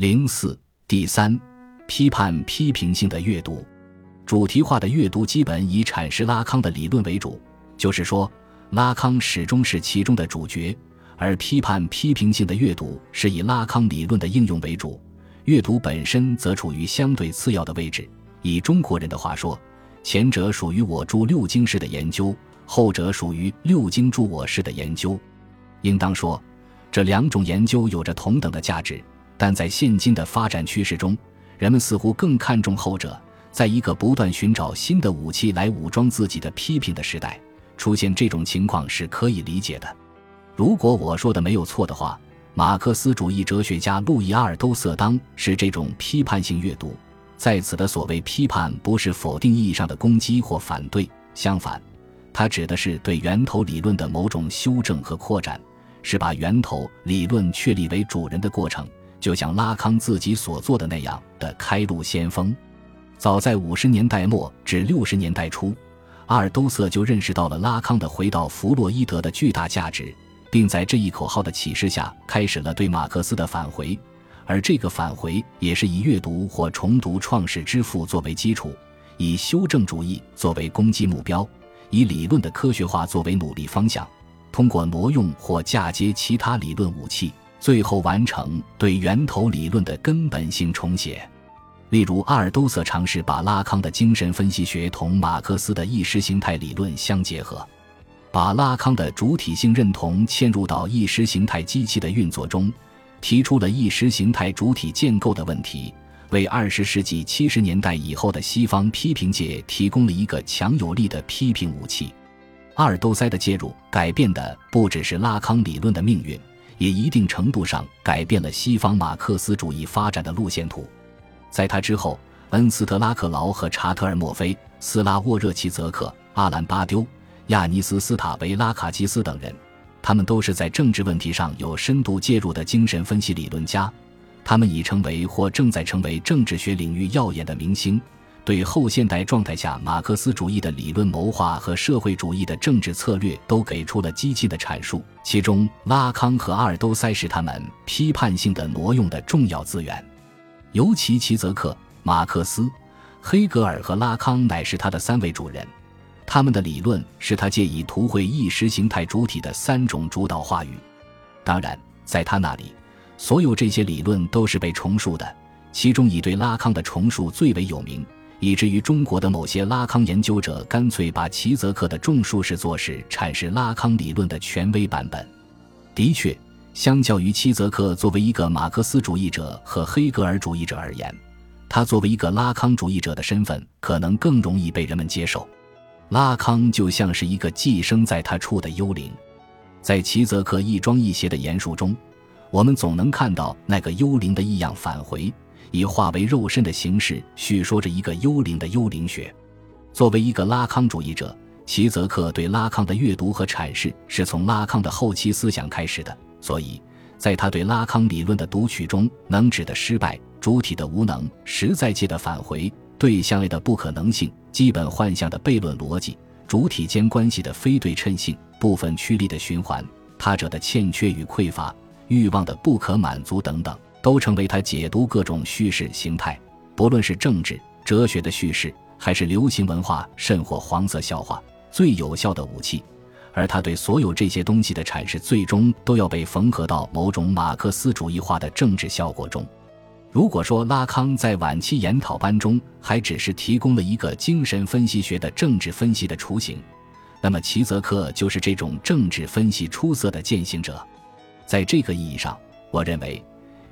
零四第三，批判批评性的阅读，主题化的阅读基本以阐释拉康的理论为主，就是说，拉康始终是其中的主角。而批判批评性的阅读是以拉康理论的应用为主，阅读本身则处于相对次要的位置。以中国人的话说，前者属于我著六经式的研究，后者属于六经著我式的研究。应当说，这两种研究有着同等的价值，但在现今的发展趋势中，人们似乎更看重后者。在一个不断寻找新的武器来武装自己的批评的时代，出现这种情况是可以理解的。如果我说的没有错的话，马克思主义哲学家路易阿尔都塞当是这种批判性阅读。在此的所谓批判，不是否定意义上的攻击或反对，相反，它指的是对源头理论的某种修正和扩展，是把源头理论确立为主人的过程，就像拉康自己所做的那样的开路先锋。早在五十年代末至六十年代初，阿尔都塞就认识到了拉康的回到弗洛伊德的巨大价值。并在这一口号的启示下，开始了对马克思的返回，而这个返回也是以阅读或重读《创世之父》作为基础，以修正主义作为攻击目标，以理论的科学化作为努力方向，通过挪用或嫁接其他理论武器，最后完成对源头理论的根本性重写。例如，阿尔都塞尝试把拉康的精神分析学同马克思的意识形态理论相结合。把拉康的主体性认同嵌入到意识形态机器的运作中，提出了意识形态主体建构的问题，为二十世纪七十年代以后的西方批评界提供了一个强有力的批评武器。阿尔都塞的介入改变的不只是拉康理论的命运，也一定程度上改变了西方马克思主义发展的路线图。在他之后，恩斯特拉克劳和查特尔墨菲、斯拉沃热奇泽克、阿兰巴丢。亚尼斯·斯塔维拉卡基斯等人，他们都是在政治问题上有深度介入的精神分析理论家。他们已成为或正在成为政治学领域耀眼的明星，对后现代状态下马克思主义的理论谋划和社会主义的政治策略都给出了激进的阐述。其中，拉康和阿尔都塞是他们批判性的挪用的重要资源，尤其齐泽克、马克思、黑格尔和拉康乃是他的三位主人。他们的理论是他借以图绘意识形态主体的三种主导话语。当然，在他那里，所有这些理论都是被重述的，其中以对拉康的重述最为有名，以至于中国的某些拉康研究者干脆把齐泽克的众述视作是阐释拉康理论的权威版本。的确，相较于齐泽克作为一个马克思主义者和黑格尔主义者而言，他作为一个拉康主义者的身份可能更容易被人们接受。拉康就像是一个寄生在他处的幽灵，在齐泽克亦庄亦谐的言述中，我们总能看到那个幽灵的异样返回，以化为肉身的形式叙说着一个幽灵的幽灵学。作为一个拉康主义者，齐泽克对拉康的阅读和阐释是从拉康的后期思想开始的，所以在他对拉康理论的读取中，能指的失败、主体的无能、实在界的返回。对象类的不可能性、基本幻象的悖论逻辑、主体间关系的非对称性、部分驱力的循环、他者的欠缺与匮乏、欲望的不可满足等等，都成为他解读各种叙事形态，不论是政治、哲学的叙事，还是流行文化，甚或黄色笑话，最有效的武器。而他对所有这些东西的阐释，最终都要被缝合到某种马克思主义化的政治效果中。如果说拉康在晚期研讨班中还只是提供了一个精神分析学的政治分析的雏形，那么齐泽克就是这种政治分析出色的践行者。在这个意义上，我认为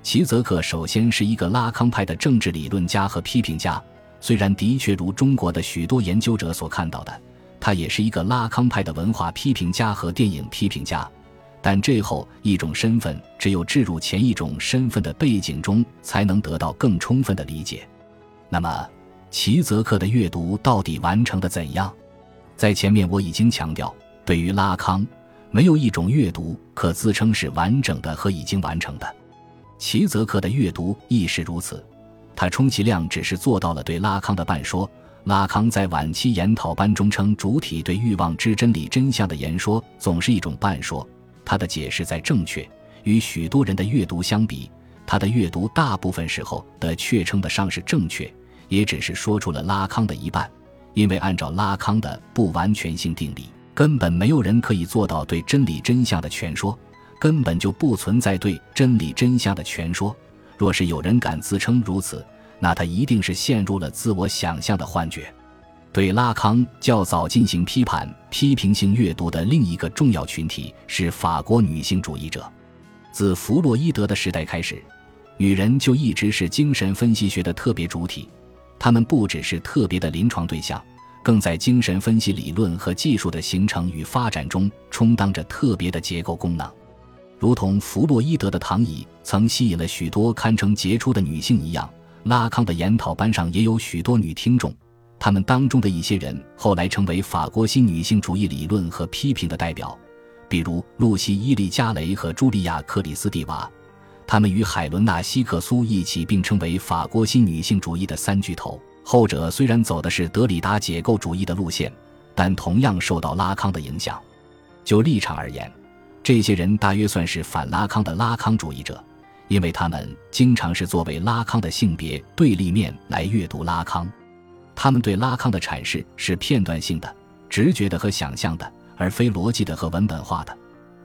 齐泽克首先是一个拉康派的政治理论家和批评家，虽然的确如中国的许多研究者所看到的，他也是一个拉康派的文化批评家和电影批评家。但这后一种身份，只有置入前一种身份的背景中，才能得到更充分的理解。那么，齐泽克的阅读到底完成的怎样？在前面我已经强调，对于拉康，没有一种阅读可自称是完整的和已经完成的。齐泽克的阅读亦是如此，他充其量只是做到了对拉康的半说。拉康在晚期研讨班中称，主体对欲望之真理真相的言说，总是一种半说。他的解释在正确，与许多人的阅读相比，他的阅读大部分时候的确称得上是正确，也只是说出了拉康的一半，因为按照拉康的不完全性定理，根本没有人可以做到对真理真相的全说，根本就不存在对真理真相的全说。若是有人敢自称如此，那他一定是陷入了自我想象的幻觉。对拉康较早进行批判、批评性阅读的另一个重要群体是法国女性主义者。自弗洛伊德的时代开始，女人就一直是精神分析学的特别主体。她们不只是特别的临床对象，更在精神分析理论和技术的形成与发展中充当着特别的结构功能。如同弗洛伊德的躺椅曾吸引了许多堪称杰出的女性一样，拉康的研讨班上也有许多女听众。他们当中的一些人后来成为法国新女性主义理论和批评的代表，比如露西·伊利加雷和茱莉亚·克里斯蒂娃。他们与海伦娜·希克苏一起并称为法国新女性主义的三巨头。后者虽然走的是德里达解构主义的路线，但同样受到拉康的影响。就立场而言，这些人大约算是反拉康的拉康主义者，因为他们经常是作为拉康的性别对立面来阅读拉康。他们对拉康的阐释是片段性的、直觉的和想象的，而非逻辑的和文本化的。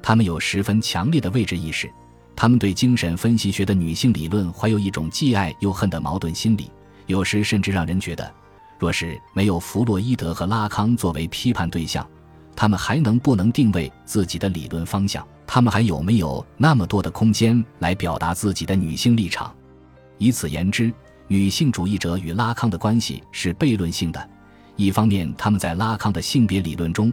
他们有十分强烈的位置意识。他们对精神分析学的女性理论怀有一种既爱又恨的矛盾心理，有时甚至让人觉得，若是没有弗洛伊德和拉康作为批判对象，他们还能不能定位自己的理论方向？他们还有没有那么多的空间来表达自己的女性立场？以此言之。女性主义者与拉康的关系是悖论性的。一方面，他们在拉康的性别理论中，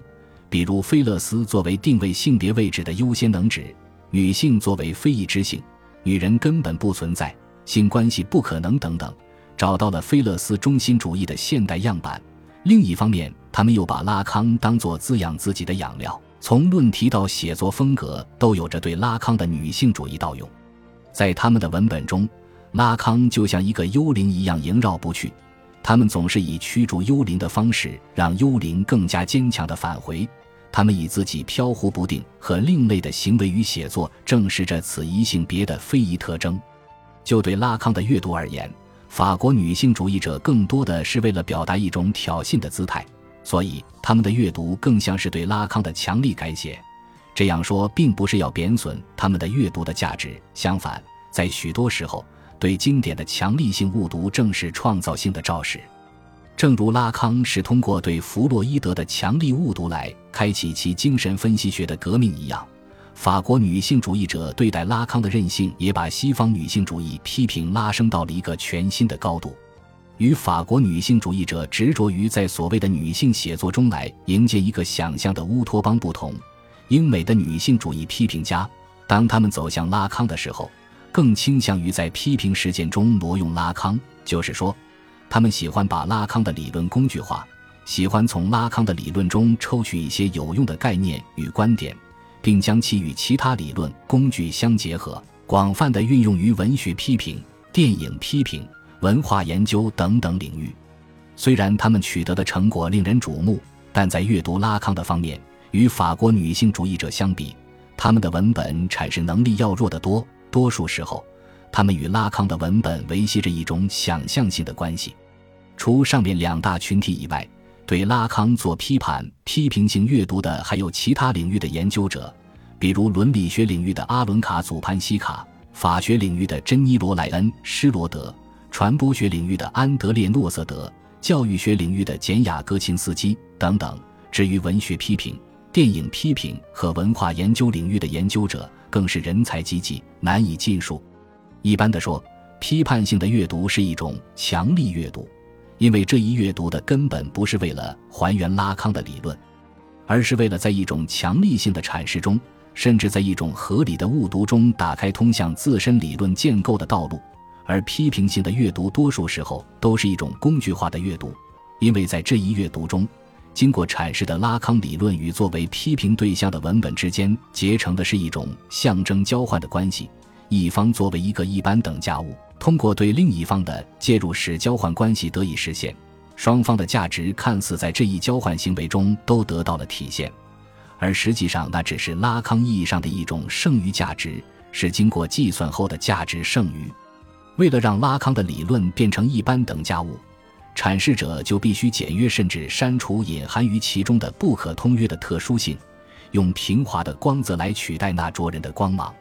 比如菲勒斯作为定位性别位置的优先能指，女性作为非异之性，女人根本不存在，性关系不可能等等，找到了菲勒斯中心主义的现代样板。另一方面，他们又把拉康当作滋养自己的养料，从论题到写作风格都有着对拉康的女性主义盗用，在他们的文本中。拉康就像一个幽灵一样萦绕不去，他们总是以驱逐幽灵的方式让幽灵更加坚强的返回。他们以自己飘忽不定和另类的行为与写作证实着此一性别的非遗特征。就对拉康的阅读而言，法国女性主义者更多的是为了表达一种挑衅的姿态，所以他们的阅读更像是对拉康的强力改写。这样说并不是要贬损他们的阅读的价值，相反，在许多时候。对经典的强力性误读正是创造性的肇始，正如拉康是通过对弗洛伊德的强力误读来开启其精神分析学的革命一样，法国女性主义者对待拉康的任性也把西方女性主义批评拉升到了一个全新的高度。与法国女性主义者执着于在所谓的女性写作中来迎接一个想象的乌托邦不同，英美的女性主义批评家，当他们走向拉康的时候。更倾向于在批评实践中挪用拉康，就是说，他们喜欢把拉康的理论工具化，喜欢从拉康的理论中抽取一些有用的概念与观点，并将其与其他理论工具相结合，广泛的运用于文学批评、电影批评、文化研究等等领域。虽然他们取得的成果令人瞩目，但在阅读拉康的方面，与法国女性主义者相比，他们的文本阐释能力要弱得多。多数时候，他们与拉康的文本维系着一种想象性的关系。除上面两大群体以外，对拉康做批判、批评性阅读的还有其他领域的研究者，比如伦理学领域的阿伦卡祖潘西卡、法学领域的珍妮罗莱恩施罗德、传播学领域的安德烈诺瑟德、教育学领域的简雅戈琴斯基等等。至于文学批评、电影批评和文化研究领域的研究者，更是人才济济，难以尽数。一般的说，批判性的阅读是一种强力阅读，因为这一阅读的根本不是为了还原拉康的理论，而是为了在一种强力性的阐释中，甚至在一种合理的误读中，打开通向自身理论建构的道路。而批评性的阅读，多数时候都是一种工具化的阅读，因为在这一阅读中。经过阐释的拉康理论与作为批评对象的文本之间结成的是一种象征交换的关系，一方作为一个一般等价物，通过对另一方的介入使交换关系得以实现，双方的价值看似在这一交换行为中都得到了体现，而实际上那只是拉康意义上的一种剩余价值，是经过计算后的价值剩余。为了让拉康的理论变成一般等价物，阐释者就必须简约甚至删除隐含于其中的不可通约的特殊性，用平滑的光泽来取代那灼人的光芒。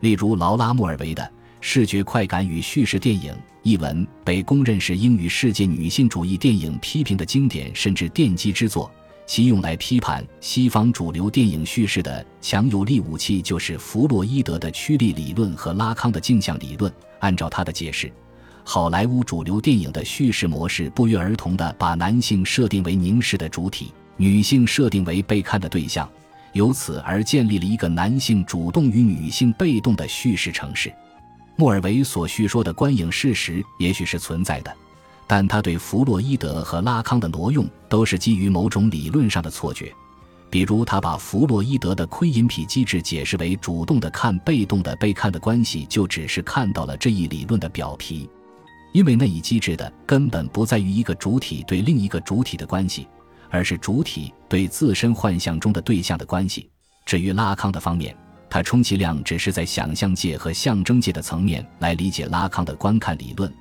例如，劳拉·莫尔维的《视觉快感与叙事电影》一文被公认是英语世界女性主义电影批评的经典甚至奠基之作。其用来批判西方主流电影叙事的强有力武器，就是弗洛伊德的驱力理论和拉康的镜像理论。按照他的解释，好莱坞主流电影的叙事模式不约而同地把男性设定为凝视的主体，女性设定为被看的对象，由此而建立了一个男性主动与女性被动的叙事城市。莫尔维所叙说的观影事实也许是存在的。但他对弗洛伊德和拉康的挪用都是基于某种理论上的错觉，比如他把弗洛伊德的窥隐癖机制解释为主动的看被动的被看的关系，就只是看到了这一理论的表皮，因为那一机制的根本不在于一个主体对另一个主体的关系，而是主体对自身幻象中的对象的关系。至于拉康的方面，他充其量只是在想象界和象征界的层面来理解拉康的观看理论。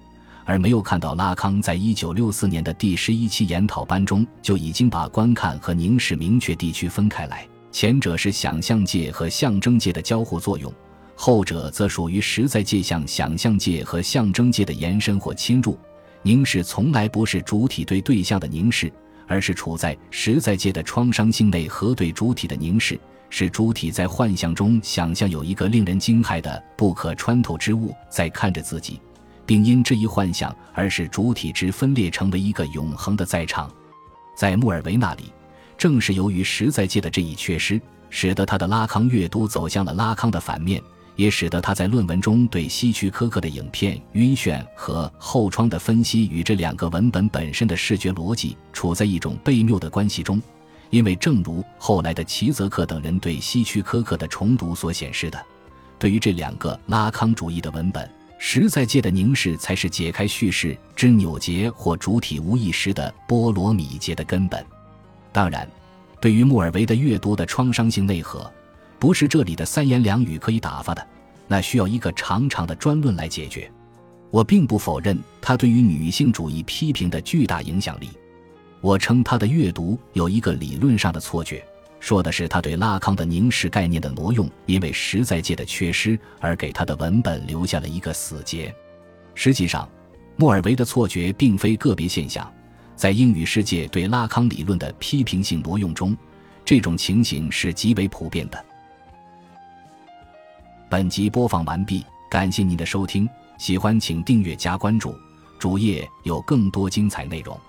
而没有看到拉康在一九六四年的第十一期研讨班中就已经把观看和凝视明确地区分开来，前者是想象界和象征界的交互作用，后者则属于实在界向想象界和象征界的延伸或侵入。凝视从来不是主体对对象的凝视，而是处在实在界的创伤性内核对主体的凝视，是主体在幻象中想象有一个令人惊骇的不可穿透之物在看着自己。并因这一幻象而使主体之分裂成为一个永恒的在场，在穆尔维那里，正是由于实在界的这一缺失，使得他的拉康阅读走向了拉康的反面，也使得他在论文中对希区柯克的影片《晕眩》和《后窗》的分析与这两个文本本身的视觉逻辑处在一种悖谬的关系中。因为正如后来的齐泽克等人对希区柯克的重读所显示的，对于这两个拉康主义的文本。实在界的凝视才是解开叙事之扭结或主体无意识的波罗米结的根本。当然，对于穆尔维的阅读的创伤性内核，不是这里的三言两语可以打发的，那需要一个长长的专论来解决。我并不否认他对于女性主义批评的巨大影响力，我称他的阅读有一个理论上的错觉。说的是他对拉康的凝视概念的挪用，因为实在界的缺失而给他的文本留下了一个死结。实际上，莫尔维的错觉并非个别现象，在英语世界对拉康理论的批评性挪用中，这种情形是极为普遍的。本集播放完毕，感谢您的收听，喜欢请订阅加关注，主页有更多精彩内容。